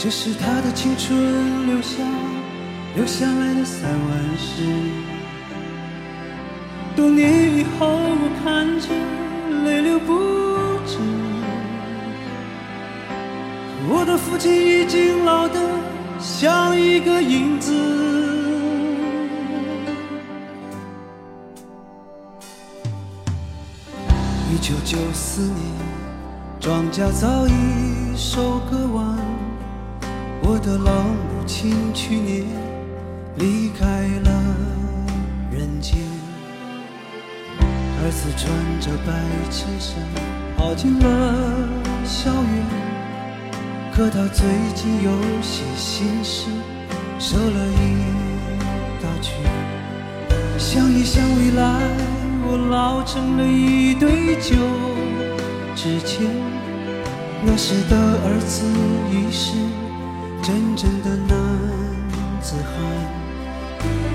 这是他的青春留下留下来的散文诗。多年以后，我看着泪流不止。我的父亲已经老得像一个影子。一九九四年，庄稼早已收割完。我的老母亲去年离开了人间，儿子穿着白衬衫跑进了校园。可他最近有些心事，瘦了一大圈。想一想未来，我老成了一堆旧纸钱。那时的儿子已是真正的男子汉，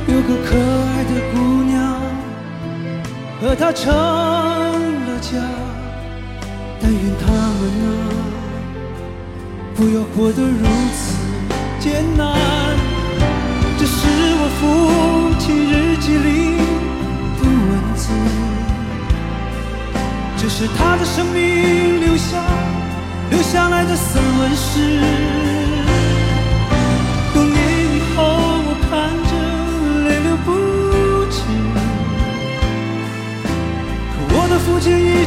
有个可爱的姑娘，和他成了家。但愿他们啊，不要活得如此艰难。这是我父亲日记里的文字，这是他的生命留下留下来的散文诗。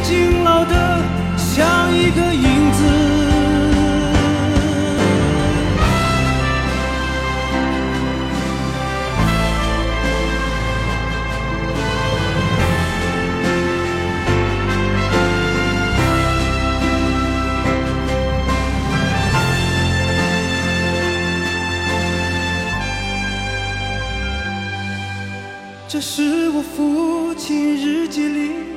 经老得像一个影子。这是我父亲日记里